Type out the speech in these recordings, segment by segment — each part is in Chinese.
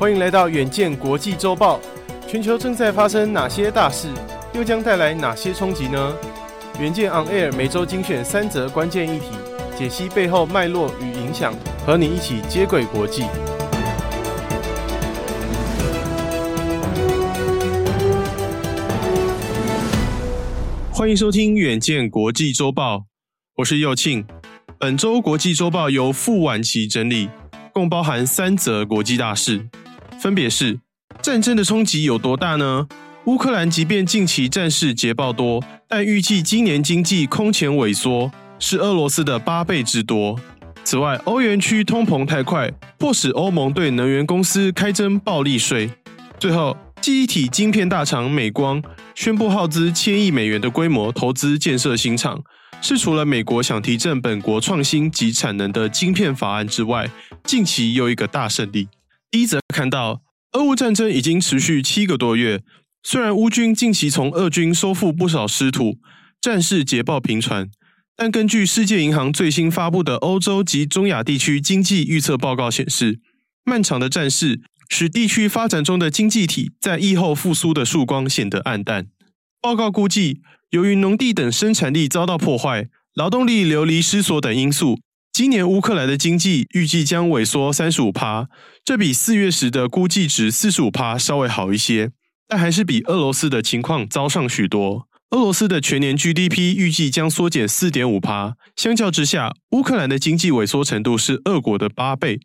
欢迎来到远见国际周报。全球正在发生哪些大事，又将带来哪些冲击呢？远见 On Air 每周精选三则关键议题，解析背后脉络与影响，和你一起接轨国际。欢迎收听远见国际周报，我是佑庆。本周国际周报由傅婉琪整理，共包含三则国际大事，分别是：战争的冲击有多大呢？乌克兰即便近期战事捷报多，但预计今年经济空前萎缩，是俄罗斯的八倍之多。此外，欧元区通膨太快，迫使欧盟对能源公司开征暴利税。最后，记忆体晶片大厂美光宣布耗资千亿美元的规模投资建设新厂，是除了美国想提振本国创新及产能的晶片法案之外，近期又一个大胜利。第一则看到，俄乌战争已经持续七个多月，虽然乌军近期从俄军收复不少失土，战事捷报频传，但根据世界银行最新发布的欧洲及中亚地区经济预测报告显示，漫长的战事。使地区发展中的经济体在疫后复苏的曙光显得黯淡。报告估计，由于农地等生产力遭到破坏、劳动力流离失所等因素，今年乌克兰的经济预计将萎缩三十五趴，这比四月时的估计值四十五趴稍微好一些，但还是比俄罗斯的情况糟上许多。俄罗斯的全年 GDP 预计将缩减四点五趴，相较之下，乌克兰的经济萎缩程度是俄国的八倍。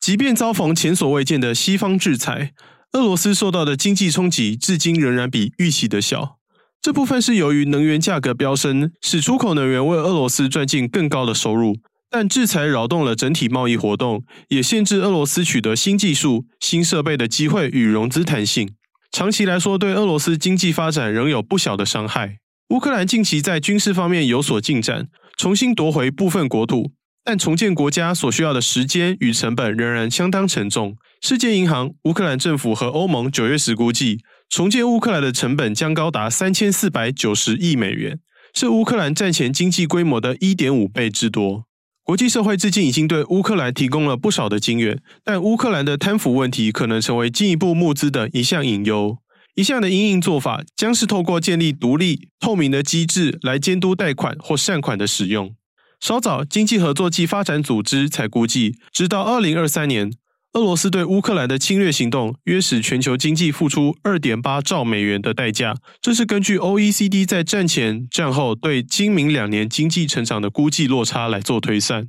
即便遭逢前所未见的西方制裁，俄罗斯受到的经济冲击至今仍然比预期的小。这部分是由于能源价格飙升，使出口能源为俄罗斯赚进更高的收入。但制裁扰动了整体贸易活动，也限制俄罗斯取得新技术、新设备的机会与融资弹性。长期来说，对俄罗斯经济发展仍有不小的伤害。乌克兰近期在军事方面有所进展，重新夺回部分国土。但重建国家所需要的时间与成本仍然相当沉重。世界银行、乌克兰政府和欧盟九月时估计，重建乌克兰的成本将高达三千四百九十亿美元，是乌克兰战前经济规模的一点五倍之多。国际社会至今已经对乌克兰提供了不少的金援，但乌克兰的贪腐问题可能成为进一步募资的一项隐忧。一项的因应做法将是透过建立独立透明的机制来监督贷款或善款的使用。稍早，经济合作暨发展组织才估计，直到二零二三年，俄罗斯对乌克兰的侵略行动约使全球经济付出二点八兆美元的代价。这是根据 OECD 在战前、战后对今明两年经济成长的估计落差来做推算。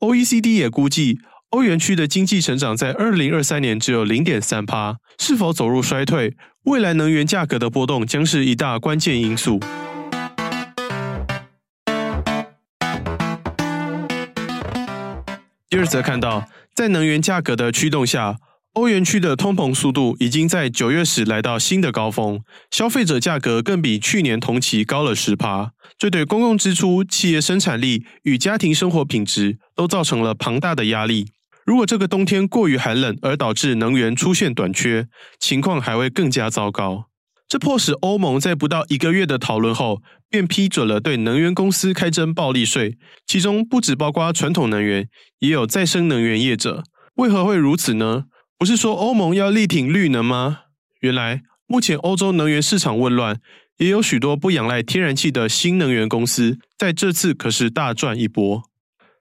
OECD 也估计，欧元区的经济成长在二零二三年只有零点三趴，是否走入衰退，未来能源价格的波动将是一大关键因素。第二则看到，在能源价格的驱动下，欧元区的通膨速度已经在九月时来到新的高峰，消费者价格更比去年同期高了十趴，这对公共支出、企业生产力与家庭生活品质都造成了庞大的压力。如果这个冬天过于寒冷而导致能源出现短缺，情况还会更加糟糕。这迫使欧盟在不到一个月的讨论后，便批准了对能源公司开征暴利税，其中不只包括传统能源，也有再生能源业者。为何会如此呢？不是说欧盟要力挺绿能吗？原来，目前欧洲能源市场混乱，也有许多不仰赖天然气的新能源公司，在这次可是大赚一波。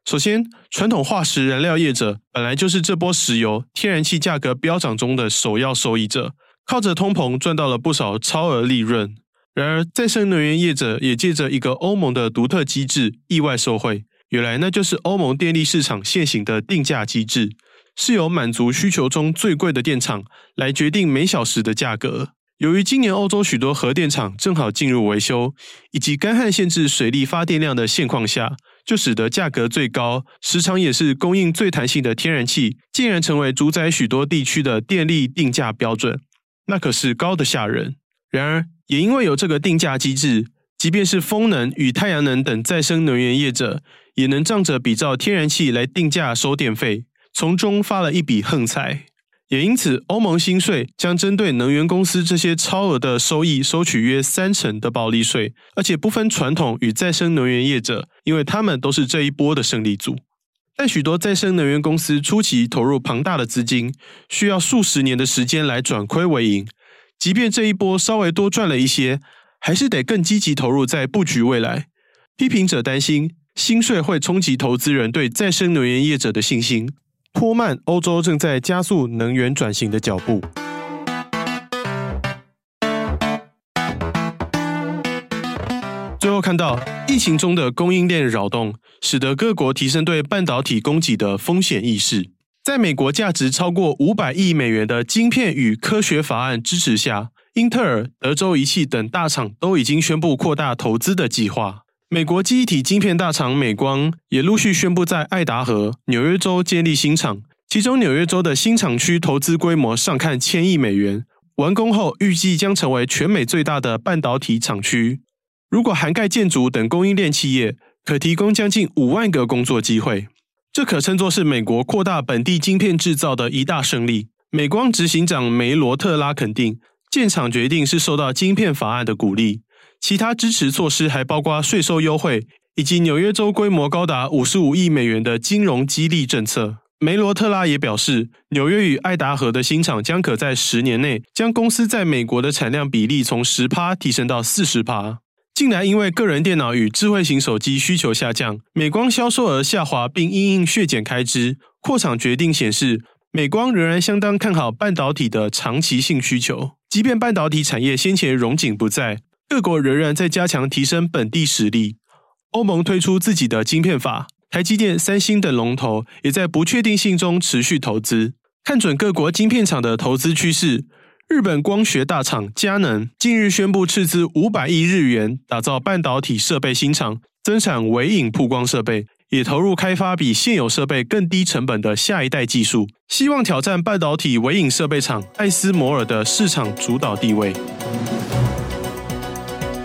首先，传统化石燃料业者本来就是这波石油、天然气价格飙涨中的首要受益者。靠着通膨赚到了不少超额利润，然而再生能源业者也借着一个欧盟的独特机制意外受惠。原来那就是欧盟电力市场现行的定价机制，是由满足需求中最贵的电厂来决定每小时的价格。由于今年欧洲许多核电厂正好进入维修，以及干旱限制水力发电量的现况下，就使得价格最高、时常也是供应最弹性的天然气，竟然成为主宰许多地区的电力定价标准。那可是高的吓人。然而，也因为有这个定价机制，即便是风能与太阳能等再生能源业者，也能仗着比照天然气来定价收电费，从中发了一笔横财。也因此，欧盟新税将针对能源公司这些超额的收益收取约三成的暴利税，而且不分传统与再生能源业者，因为他们都是这一波的胜利组。但许多再生能源公司初期投入庞大的资金，需要数十年的时间来转亏为盈。即便这一波稍微多赚了一些，还是得更积极投入在布局未来。批评者担心新税会冲击投资人对再生能源业者的信心，拖慢欧洲正在加速能源转型的脚步。最后看到，疫情中的供应链扰动，使得各国提升对半导体供给的风险意识。在美国价值超过五百亿美元的晶片与科学法案支持下，英特尔、德州仪器等大厂都已经宣布扩大投资的计划。美国记忆体晶片大厂美光也陆续宣布在爱达荷、纽约州建立新厂，其中纽约州的新厂区投资规模上看千亿美元，完工后预计将成为全美最大的半导体厂区。如果涵盖建筑等供应链企业，可提供将近五万个工作机会。这可称作是美国扩大本地晶片制造的一大胜利。美光执行长梅罗特拉肯定，建厂决定是受到晶片法案的鼓励。其他支持措施还包括税收优惠，以及纽约州规模高达五十五亿美元的金融激励政策。梅罗特拉也表示，纽约与爱达荷的新厂将可在十年内将公司在美国的产量比例从十趴提升到四十趴。近来因为个人电脑与智慧型手机需求下降，美光销售额下滑，并因应削减开支，扩厂决定显示，美光仍然相当看好半导体的长期性需求。即便半导体产业先前荣景不在，各国仍然在加强提升本地实力。欧盟推出自己的晶片法，台积电、三星等龙头也在不确定性中持续投资。看准各国晶片厂的投资趋势。日本光学大厂佳能近日宣布斥资五百亿日元打造半导体设备新厂，增产微影曝光设备，也投入开发比现有设备更低成本的下一代技术，希望挑战半导体微影设备厂艾斯摩尔的市场主导地位。